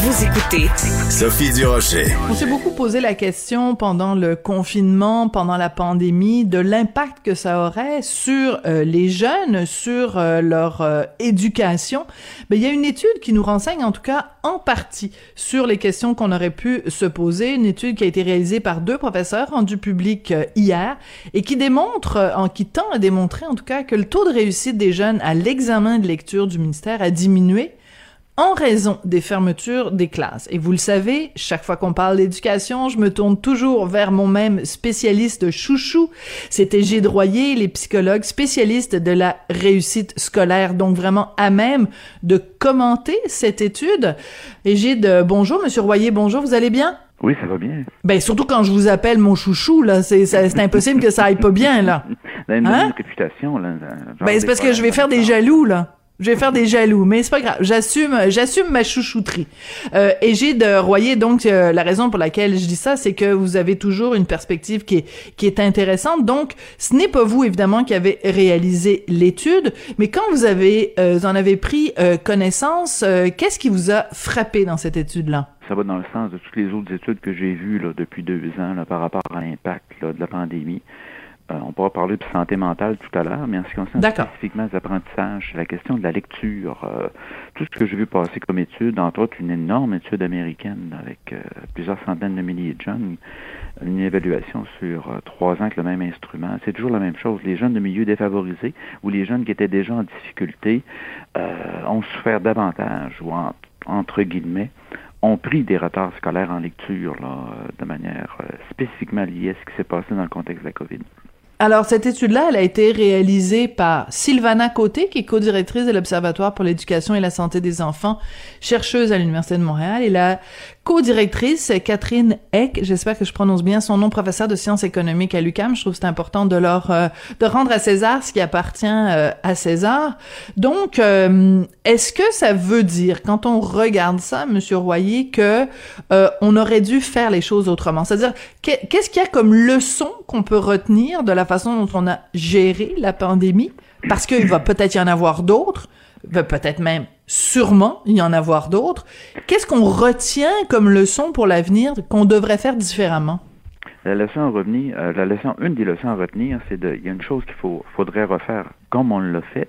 Vous écoutez Sophie Durocher. On s'est beaucoup posé la question pendant le confinement, pendant la pandémie, de l'impact que ça aurait sur euh, les jeunes, sur euh, leur euh, éducation. Mais il y a une étude qui nous renseigne, en tout cas en partie, sur les questions qu'on aurait pu se poser. Une étude qui a été réalisée par deux professeurs, rendue publique hier, et qui démontre, en qui tend à démontrer en tout cas, que le taux de réussite des jeunes à l'examen de lecture du ministère a diminué en raison des fermetures des classes. Et vous le savez, chaque fois qu'on parle d'éducation, je me tourne toujours vers mon même spécialiste chouchou. C'était Gilles Royer, les psychologues spécialistes de la réussite scolaire, donc vraiment à même de commenter cette étude. Et Gilles, bonjour, Monsieur Royer, bonjour, vous allez bien? Oui, ça va bien. Ben surtout quand je vous appelle mon chouchou là, c'est c'est impossible que ça aille pas bien là. Une Hein? réputation là. Ben c'est parce que je vais faire des jaloux là. Je vais faire des jaloux, mais c'est pas grave. J'assume, j'assume ma chouchouterie. Euh, et j'ai de Royer, donc euh, la raison pour laquelle je dis ça, c'est que vous avez toujours une perspective qui est qui est intéressante. Donc, ce n'est pas vous évidemment qui avez réalisé l'étude, mais quand vous avez euh, vous en avez pris euh, connaissance, euh, qu'est-ce qui vous a frappé dans cette étude-là? Ça va dans le sens de toutes les autres études que j'ai vues là, depuis deux ans là, par rapport à l'impact là, de la pandémie. Euh, on pourra parler de santé mentale tout à l'heure, mais en ce qui concerne spécifiquement les apprentissages, la question de la lecture, euh, tout ce que j'ai vu passer comme étude, entre autres une énorme étude américaine avec euh, plusieurs centaines de milliers de jeunes, une évaluation sur euh, trois ans avec le même instrument. C'est toujours la même chose. Les jeunes de milieux défavorisés ou les jeunes qui étaient déjà en difficulté euh, ont souffert davantage ou en- entre guillemets ont pris des retards scolaires en lecture là, de manière spécifiquement liée à ce qui s'est passé dans le contexte de la COVID. Alors, cette étude-là, elle a été réalisée par Sylvana Côté, qui est co-directrice de l'Observatoire pour l'éducation et la santé des enfants, chercheuse à l'Université de Montréal, et la co-directrice, Catherine Eck, j'espère que je prononce bien son nom, professeure de sciences économiques à l'UQAM. Je trouve que c'est important de leur euh, de rendre à César ce qui appartient euh, à César. Donc, euh, est-ce que ça veut dire, quand on regarde ça, Monsieur Royer, que euh, on aurait dû faire les choses autrement? C'est-à-dire, que- qu'est-ce qu'il y a comme leçon qu'on peut retenir de la façon dont on a géré la pandémie? Parce qu'il va peut-être y en avoir d'autres, peut-être même sûrement y en avoir d'autres. Qu'est-ce qu'on retient comme leçon pour l'avenir qu'on devrait faire différemment? La leçon à revenir, euh, la leçon, une des leçons à retenir, c'est de, il y a une chose qu'il faudrait refaire comme on l'a fait,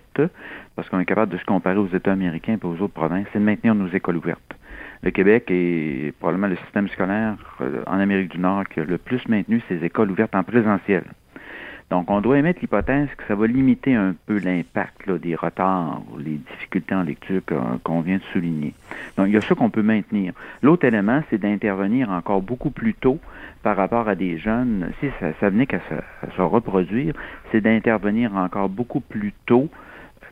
parce qu'on est capable de se comparer aux États américains et aux autres provinces, c'est de maintenir nos écoles ouvertes. Le Québec est probablement le système scolaire euh, en Amérique du Nord qui a le plus maintenu ses écoles ouvertes en présentiel. Donc, on doit émettre l'hypothèse que ça va limiter un peu l'impact des retards ou les difficultés en lecture qu'on vient de souligner. Donc, il y a ça qu'on peut maintenir. L'autre élément, c'est d'intervenir encore beaucoup plus tôt par rapport à des jeunes. Si ça, venait qu'à se reproduire, c'est d'intervenir encore beaucoup plus tôt.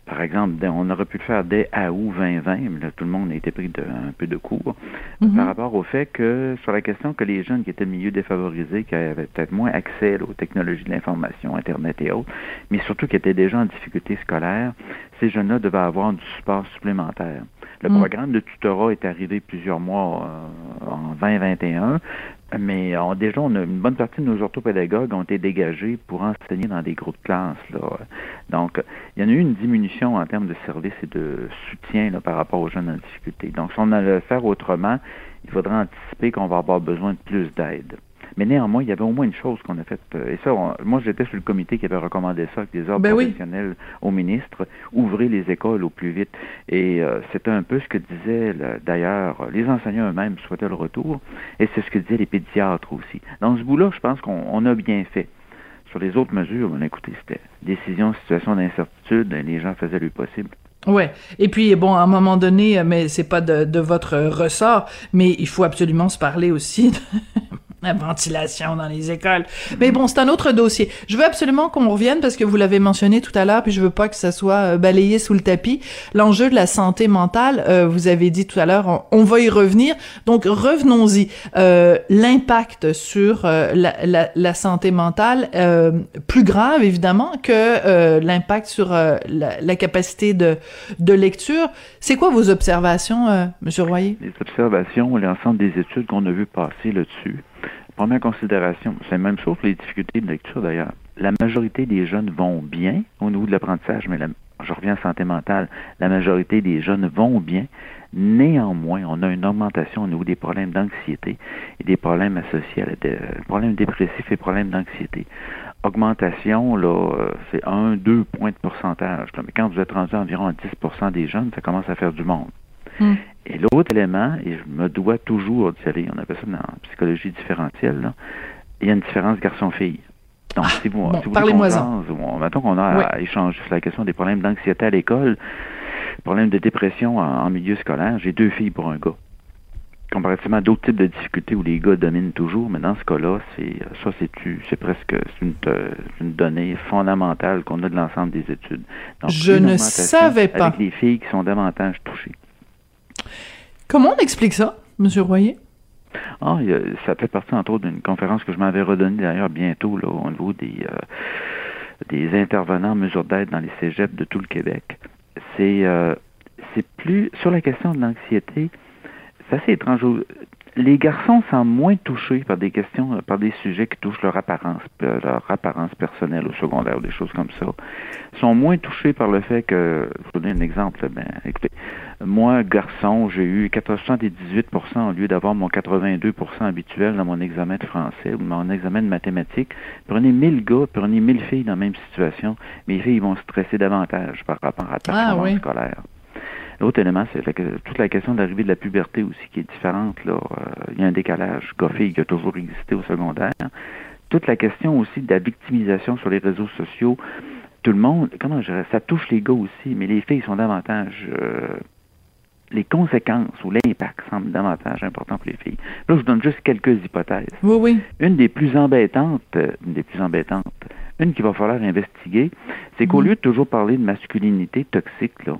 Par exemple, on aurait pu le faire dès août 2020, mais là, tout le monde a été pris de, un peu de court Mhm. par rapport au fait que, sur la question que les jeunes qui étaient milieux défavorisés, qui avaient peut-être moins accès là, aux technologies de l'information, Internet et autres, mais surtout qui étaient déjà en difficulté scolaire, ces jeunes-là devaient avoir du support supplémentaire. Le Mm. programme de tutorat est arrivé plusieurs mois euh, en 2021, mais on, déjà, on a, une bonne partie de nos orthopédagogues ont été dégagés pour enseigner dans des groupes de classe. Là. Donc, il y en a eu une diminution en termes de services et de soutien là, par rapport aux jeunes en difficulté. Donc, si on allait le faire autrement, il faudrait anticiper qu'on va avoir besoin de plus d'aide. Mais néanmoins, il y avait au moins une chose qu'on a faite. euh, Et ça, on- moi, j'étais sur le comité qui avait recommandé ça avec des ordres Ben oui. professionnels au ministre, ouvrez les écoles au plus vite. Et euh, c'était un peu ce que disaient, d'ailleurs, les enseignants eux-mêmes souhaitaient le retour, et c'est ce que disaient les pédiatres aussi. Dans ce bout-là, je pense qu'on on a bien fait. Sur les autres mesures, on écoutez, c'était décision, situation d'incertitude, les gens faisaient le possible. Ouais. Et puis bon, à un moment donné, mais c'est pas de, de votre ressort, mais il faut absolument se parler aussi de la ventilation dans les écoles. Mais bon, c'est un autre dossier. Je veux absolument qu'on revienne parce que vous l'avez mentionné tout à l'heure, puis je veux pas que ça soit euh, balayé sous le tapis. L'enjeu de la santé mentale, euh, vous avez dit tout à l'heure, on, va y revenir. Donc revenons-y. Euh, L'impact sur euh, la, la, santé mentale, euh, plus grave évidemment que euh, l'impact sur la, la capacité de, de lecture. C'est quoi vos observations, Monsieur Royer? Les observations, l'ensemble des études qu'on a vues passer là-dessus. Première considération, c'est même chose pour les difficultés de lecture d'ailleurs. la majorité des jeunes vont bien au niveau de l'apprentissage, mais je reviens à santé mentale, la majorité des jeunes vont bien. Néanmoins, on a une augmentation au niveau des problèmes d'anxiété et des problèmes associés à des problèmes dépressifs et problèmes d'anxiété. Augmentation, là, euh, c'est un, deux points de pourcentage. Mais quand vous êtes rendu à environ à 10% des jeunes, ça commence à faire du monde. Hmm. Et l'autre élément, et je me dois toujours, vous savez, on appelle ça dans la psychologie différentielle, il y a une différence garçon-fille. Donc, ah, si vous, si parlez-moi-en. Mettons qu'on a à échanger sur la question des problèmes d'anxiété à l'école, problèmes de dépression en, milieu scolaire, j'ai deux filles pour un gars. Comparativement à d'autres types de difficultés où les gars dominent toujours, mais dans ce cas-là, c'est ça, c'est c'est presque une, une, donnée fondamentale qu'on a de l'ensemble des études. Je ne savais pas. Avec les filles qui sont davantage touchées. Comment on explique ça, M. Royer? Ah, ça fait partie, entre autres, d'une conférence que je m'avais redonnée d'ailleurs bientôt là, au niveau des, euh, des intervenants en mesure d'aide dans les cégeps de tout le Québec. C'est euh, c'est plus sur la question de l'anxiété, c'est assez étrange les garçons sont moins touchés par des questions, par des sujets qui touchent leur apparence, euh, leur apparence personnelle au secondaire, des choses comme ça. sont moins touchés par le fait que, je vous donner un exemple, ben, écoutez, moi, garçon, j'ai eu 98 au lieu d'avoir mon 82% habituel dans mon examen de français ou mon examen de mathématiques. Prenez 1000 gars, prenez 1000 filles dans la même situation, mes filles vont stresser davantage par rapport à la ah performance scolaire. L'autre élément, c'est toute la question de l'arrivée de la puberté aussi qui est différente. Là. Euh, il y a un décalage goffé qui a toujours existé au secondaire. Toute la question aussi de la victimisation sur les réseaux sociaux. Tout le monde, comment je dirais, ça touche les gars aussi, mais les filles sont davantage... Euh, les conséquences ou l'impact semblent davantage important pour les filles. Là, je vous donne juste quelques hypothèses. Oui, oui. Une des plus embêtantes, une des plus embêtantes, une qu'il va falloir investiguer, c'est qu'au mhm. lieu de toujours parler de masculinité toxique, là,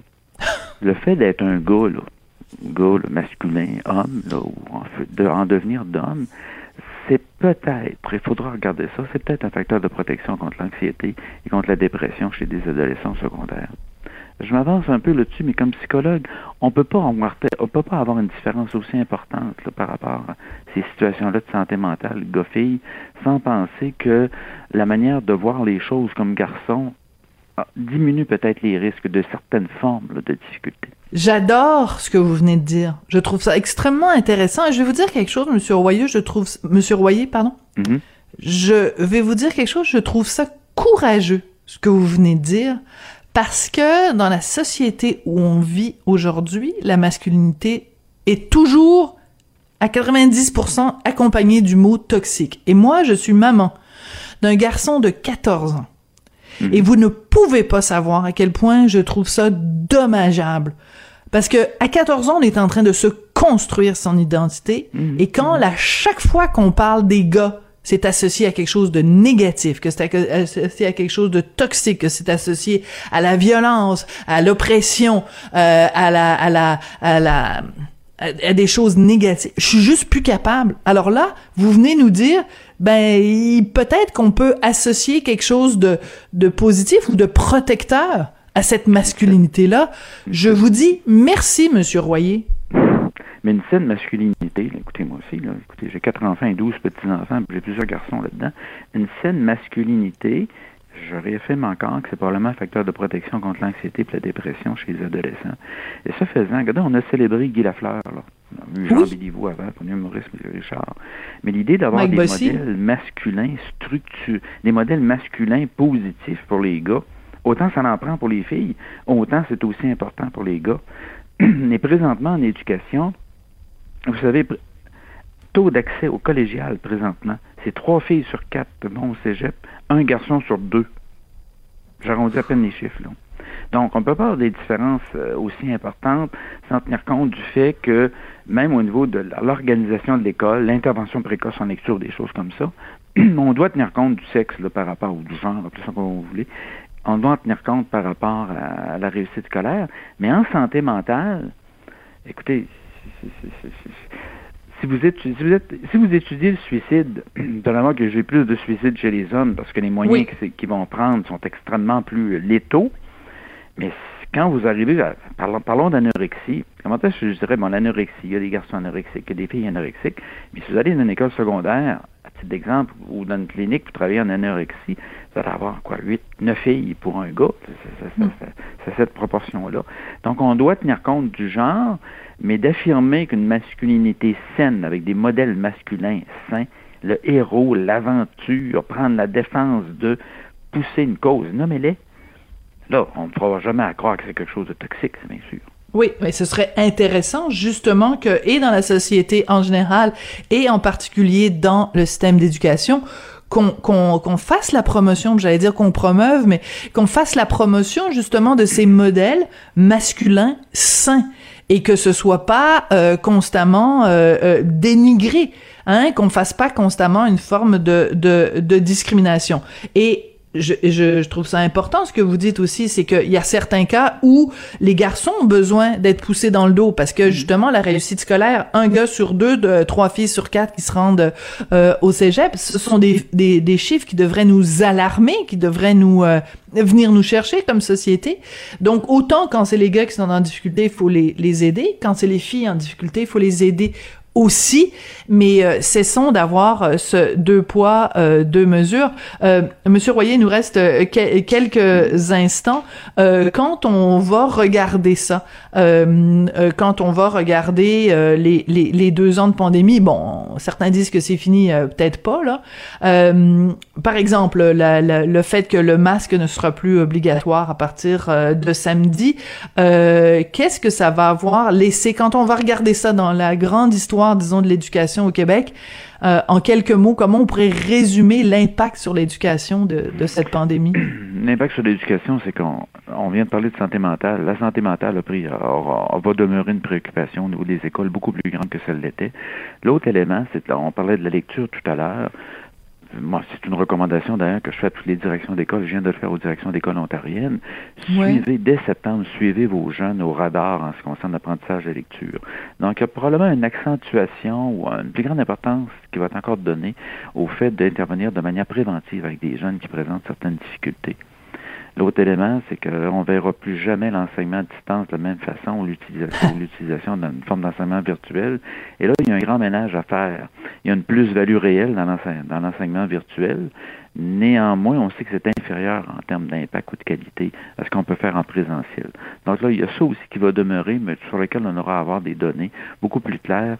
le fait d'être un gars, là, gars masculin, homme, là, ou en, de, en devenir d'homme, c'est peut-être, il faudra regarder ça, c'est peut-être un facteur de protection contre l'anxiété et contre la dépression chez des adolescents secondaires. Je m'avance un peu là-dessus, mais comme psychologue, on peut pas avoir, on peut pas avoir une différence aussi importante par rapport à ces situations-là de santé mentale, gars-fille, sans penser que la manière de voir les choses comme garçon diminue peut-être les risques de certaines formes de difficultés. J'adore ce que vous venez de dire. Je trouve ça extrêmement intéressant. Et je vais vous dire quelque chose, Monsieur Royer. Je trouve, Monsieur Royer, pardon. Mm-hmm. Je vais vous dire quelque chose. Je trouve ça courageux ce que vous venez de dire, parce que dans la société où on vit aujourd'hui, la masculinité est toujours à 90% accompagnée du mot toxique. Et moi, je suis maman d'un garçon de 14 ans Mhm. Et vous ne pouvez pas savoir à quel point je trouve ça dommageable. Parce que à 14 ans, on est en train de se construire son identité. Mhm. Et quand, à chaque fois qu'on parle des gars, c'est associé à quelque chose de négatif, que c'est associé à quelque chose de toxique, que c'est associé à la violence, à l'oppression, euh, à la, à la, à la, à des choses négatives. Je suis juste plus capable. Alors là, vous venez nous dire, ben peut-être qu'on peut associer quelque chose de, de positif ou de protecteur à cette masculinité-là. Je vous dis merci, Monsieur Royer. Mais une saine masculinité, écoutez moi aussi, là, écoutez, j'ai quatre enfants et douze petits-enfants, j'ai plusieurs garçons là-dedans. Une saine masculinité, je réaffirme encore que c'est probablement un facteur de protection contre l'anxiété et la dépression chez les adolescents. Et ça faisant, regardez, on a célébré Guy Lafleur, là. On a vu Jean Béliveau avant, on a humoriste Richard. Mais l'idée d'avoir des modèles masculins structurés, des modèles masculins positifs pour les gars, autant ça en prend pour les filles, autant c'est aussi important pour les gars. Mais présentement en éducation, vous savez, taux d'accès au collégial présentement, c'est trois filles sur quatre bon au cégep, un garçon sur deux. J'arrondis à peine les chiffres, là. Donc, on peut pas avoir des différences euh, aussi importantes sans tenir compte du fait que, même au niveau de l'organisation de l'école, l'intervention précoce en lecture, des choses comme ça, on doit tenir compte du sexe par rapport au du genre, tout ça comme vous voulez. On doit tenir compte par rapport à, la réussite scolaire. Mais en santé mentale, écoutez, si vous, êtes, si, vous êtes, si vous étudiez le suicide, évidemment que j'ai plus de suicides chez les hommes parce que les moyens qu'ils vont prendre sont extrêmement plus létaux, mais quand vous arrivez, à, parlons, parlons d'anorexie. Comment est-ce que je dirais, bon, l'anorexie, il y a des garçons anorexiques, il y a des filles anorexiques. Puis si vous allez dans une école secondaire, titre d'exemple, ou dans une clinique, vous travaillez en anorexie, vous allez avoir, quoi, 8, 9 filles pour un gars. C'est cette proportion-là. Donc, on doit tenir compte du genre, mais d'affirmer qu'une masculinité saine, avec des modèles masculins sains, le héros, l'aventure, prendre la défense de pousser une cause, nommez-les. Là, on ne pourra jamais à croire que c'est quelque chose de toxique, c'est bien sûr. Oui, mais ce serait intéressant justement que, et dans la société en général, et en particulier dans le système d'éducation, qu'on qu'on fasse la promotion, j'allais dire qu'on promeuve, mais qu'on fasse la promotion justement de ces modèles masculins sains et que ce soit pas euh, constamment euh, euh, dénigré, hein, qu'on fasse pas constamment une forme de, de, de discrimination. Et je, je, je, trouve ça important ce que vous dites aussi, c'est qu'il y a certains cas où les garçons ont besoin d'être poussés dans le dos parce que justement la réussite scolaire, un gars sur deux, de, trois filles sur quatre qui se rendent euh, au cégep, ce sont des, des, des, chiffres qui devraient nous alarmer, qui devraient nous euh, venir nous chercher comme société. Donc autant quand c'est les gars qui sont en difficulté, il faut les, les aider. Quand c'est les filles en difficulté, il faut les aider aussi, mais euh, cessons d'avoir euh, ce deux poids, euh, deux mesures. Euh, Monsieur Royer, il nous reste quelques instants. quand on va regarder ça, quand on va regarder les, les, les, deux ans de pandémie, bon, certains disent que c'est fini, peut-être pas, là. par exemple, la, la, le fait que le masque ne sera plus obligatoire à partir de samedi, qu'est-ce que ça va avoir laissé, quand on va regarder ça dans la grande histoire disons, de l'éducation au Québec. Euh, en quelques mots, comment on pourrait résumer l'impact sur l'éducation de, cette pandémie? L'impact sur l'éducation, c'est qu'on on vient de parler de santé mentale. La santé mentale a pris, va demeurer une préoccupation au niveau des écoles beaucoup plus grande que celle l'était. L'autre élément, c'est, on parlait de la lecture tout à l'heure moi, c'est une recommandation d'ailleurs que je fais à toutes les directions d'école. Je viens de le faire aux directions d'école ontariennes. Suivez, dès septembre, suivez vos jeunes au radar en ce qui concerne l'apprentissage de lecture. Donc, il y a probablement une accentuation ou une plus grande importance qui va être encore donnée au fait d'intervenir de manière préventive avec des jeunes qui présentent certaines difficultés. L'autre élément, c'est qu'on ne verra plus jamais l'enseignement à distance de la même façon ou l'utilisation d'une forme d'enseignement virtuel. Et là, il y a un grand ménage à faire. Il y a une plus-value réelle dans l'enseignement virtuel. Néanmoins, on sait que c'est inférieur en termes d'impact ou de qualité à ce qu'on peut faire en présentiel. Donc là, il y a ça aussi qui va demeurer, mais sur lequel on aura à avoir des données beaucoup plus claires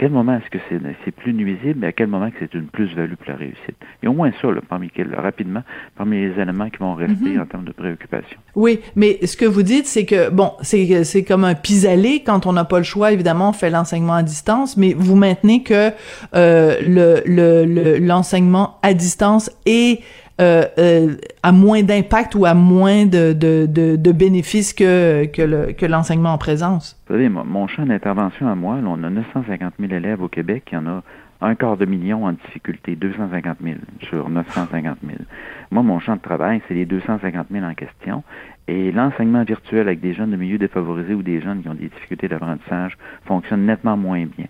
quel moment est-ce que c'est plus nuisible, mais à quel moment que c'est une plus-value pour la réussite? Il y a au moins ça, là, parmi rapidement, parmi les éléments qui vont rester mhm. en termes de préoccupation. Oui, mais ce que vous dites, c'est que, bon, c'est c'est comme un pis-aller. Quand on n'a pas le choix, évidemment, on fait l'enseignement à distance, mais vous maintenez que euh, le l'enseignement à distance est euh, euh, à moins d'impact ou à moins de, bénéfices que l'enseignement en présence? Vous savez, mon champ d'intervention à moi, on a 950 000 élèves au Québec, il y en a un quart de million en difficulté, 250 000 sur 950 000. Moi, mon champ de travail, c'est les 250 000 en question. Et l'enseignement virtuel avec des jeunes de milieux défavorisés ou des jeunes qui ont des difficultés d'apprentissage fonctionne nettement moins bien.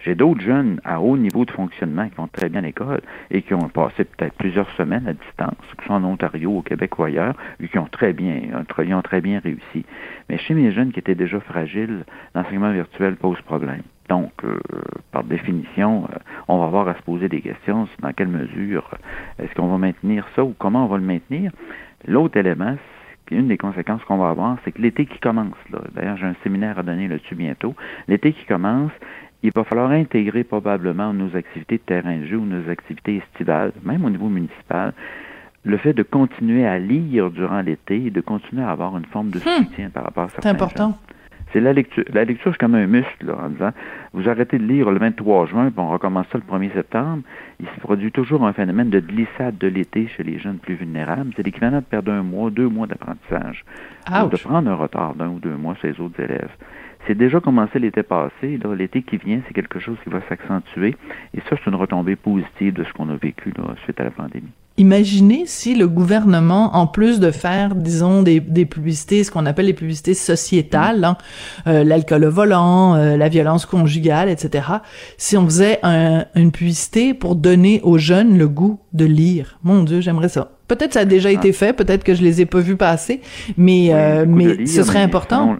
J'ai d'autres jeunes à haut niveau de fonctionnement qui vont très bien l'école et qui ont passé peut-être plusieurs semaines à distance, que ce soit en Ontario, au Québec ou ailleurs, et qui ont très bien, ils ont très bien réussi. Mais chez mes jeunes qui étaient déjà fragiles, l'enseignement virtuel pose problème. Donc, euh, par définition, euh, on va avoir à se poser des questions dans quelle mesure euh, est-ce qu'on va maintenir ça ou comment on va le maintenir. L'autre élément, une des conséquences qu'on va avoir, c'est que l'été qui commence, d'ailleurs j'ai un séminaire à donner là-dessus bientôt, l'été qui commence, il va falloir intégrer probablement nos activités de terrain de jeu ou nos activités estivales, même au niveau municipal, le fait de continuer à lire durant l'été et de continuer à avoir une forme de hmm. soutien par rapport à certains C'est important. C'est la lecture. La lecture, c'est comme un muscle, là, en disant, vous arrêtez de lire le 23 juin, puis on recommence ça le 1er septembre. Il se produit toujours un phénomène de glissade de l'été chez les jeunes plus vulnérables. C'est l'équivalent de perdre un mois, deux mois d'apprentissage. De prendre un retard d'un ou deux mois chez les autres élèves. C'est déjà commencé l'été passé. L'été qui vient, c'est quelque chose qui va s'accentuer. Et ça, c'est une retombée positive de ce qu'on a vécu là, suite à la pandémie. Imaginez si le gouvernement, en plus de faire, disons, des, des publicités, ce qu'on appelle les publicités sociétales, hein, euh, l'alcool au volant, euh, la violence conjugale, etc., si on faisait un, une publicité pour donner aux jeunes le goût de lire. Mon Dieu, j'aimerais ça. Peut-être ça a déjà été fait, peut-être que je les ai pas vus passer, mais euh, mais ce serait important.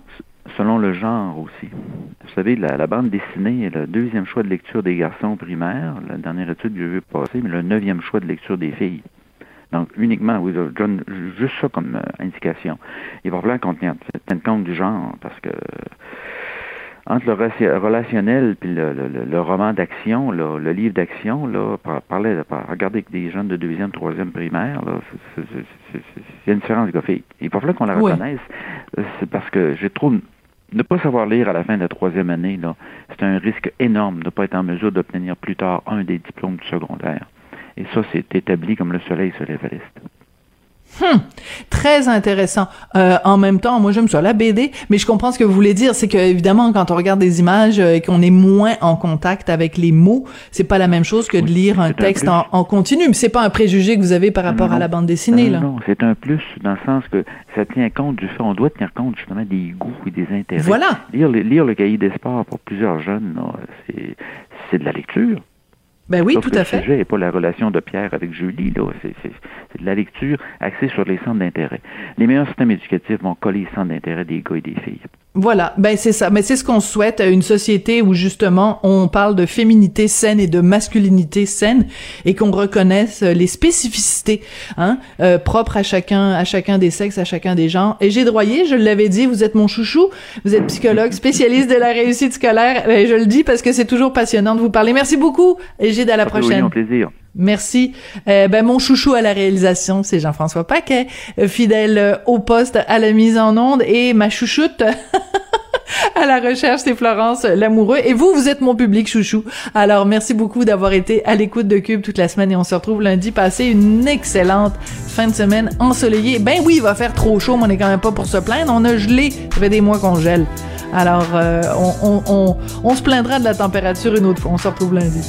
Selon, le genre aussi. Vous savez, la, bande dessinée est le deuxième choix de lecture des garçons primaires, la dernière étude que j'ai vue passer, mais le neuvième choix de lecture des filles. Donc, uniquement, oui, John, juste ça comme euh, indication. Il va falloir qu'on tienne compte du genre, parce que entre le relationnel puis le, roman d'action, le, livre d'action, là, parler, regarder des jeunes de deuxième, troisième primaire, là, il y a une différence graphique. Il va falloir qu'on la reconnaisse. C'est parce que j'ai trop ne pas savoir lire à la fin de la troisième année, c'est un risque énorme de ne pas être en mesure d'obtenir plus tard un des diplômes du secondaire. Et ça, c'est établi comme le soleil se lève à l'est. Hum, très intéressant. Euh, en même temps, moi j'aime ça la BD, mais je comprends ce que vous voulez dire. C'est que évidemment, quand on regarde des images euh, et qu'on est moins en contact avec les mots, c'est pas la même chose que de lire un texte en, en, continu. Mais c'est pas un préjugé que vous avez par rapport à la bande dessinée, là. Non, c'est un plus dans le sens que ça tient compte du fait. On doit tenir compte justement des goûts et des intérêts. Voilà. Lire, lire le cahier des sports pour plusieurs jeunes, c'est de la lecture. Ben oui, tout à fait. Le sujet n'est pas la relation de Pierre avec Julie, là. C'est, de la lecture axée sur les centres d'intérêt. Les meilleurs systèmes éducatifs vont coller les centres d'intérêt des gars et des filles. Voilà, ben c'est ça. Mais c'est ce qu'on souhaite, une société où justement on parle de féminité saine et de masculinité saine et qu'on reconnaisse les spécificités hein, euh, propres à chacun, à chacun des sexes, à chacun des genres. Et j'ai droyé, je l'avais dit, vous êtes mon chouchou, vous êtes psychologue, spécialiste de la réussite scolaire. Et je le dis parce que c'est toujours passionnant de vous parler. Merci beaucoup, Égide, à la prochaine. Un plaisir. Merci. Euh, ben mon chouchou à la réalisation, c'est Jean-François Paquet, euh, fidèle euh, au poste à la mise en onde, et ma chouchoute à la recherche, c'est Florence Lamoureux. Et vous, vous êtes mon public chouchou. Alors merci beaucoup d'avoir été à l'écoute de Cube toute la semaine, et on se retrouve lundi. Passez une excellente fin de semaine ensoleillée. Ben oui, il va faire trop chaud, mais on est quand même pas pour se plaindre. On a gelé. Ça fait des mois qu'on gèle. Alors, on, on, on, on se plaindra de la température une autre fois. On se retrouve lundi.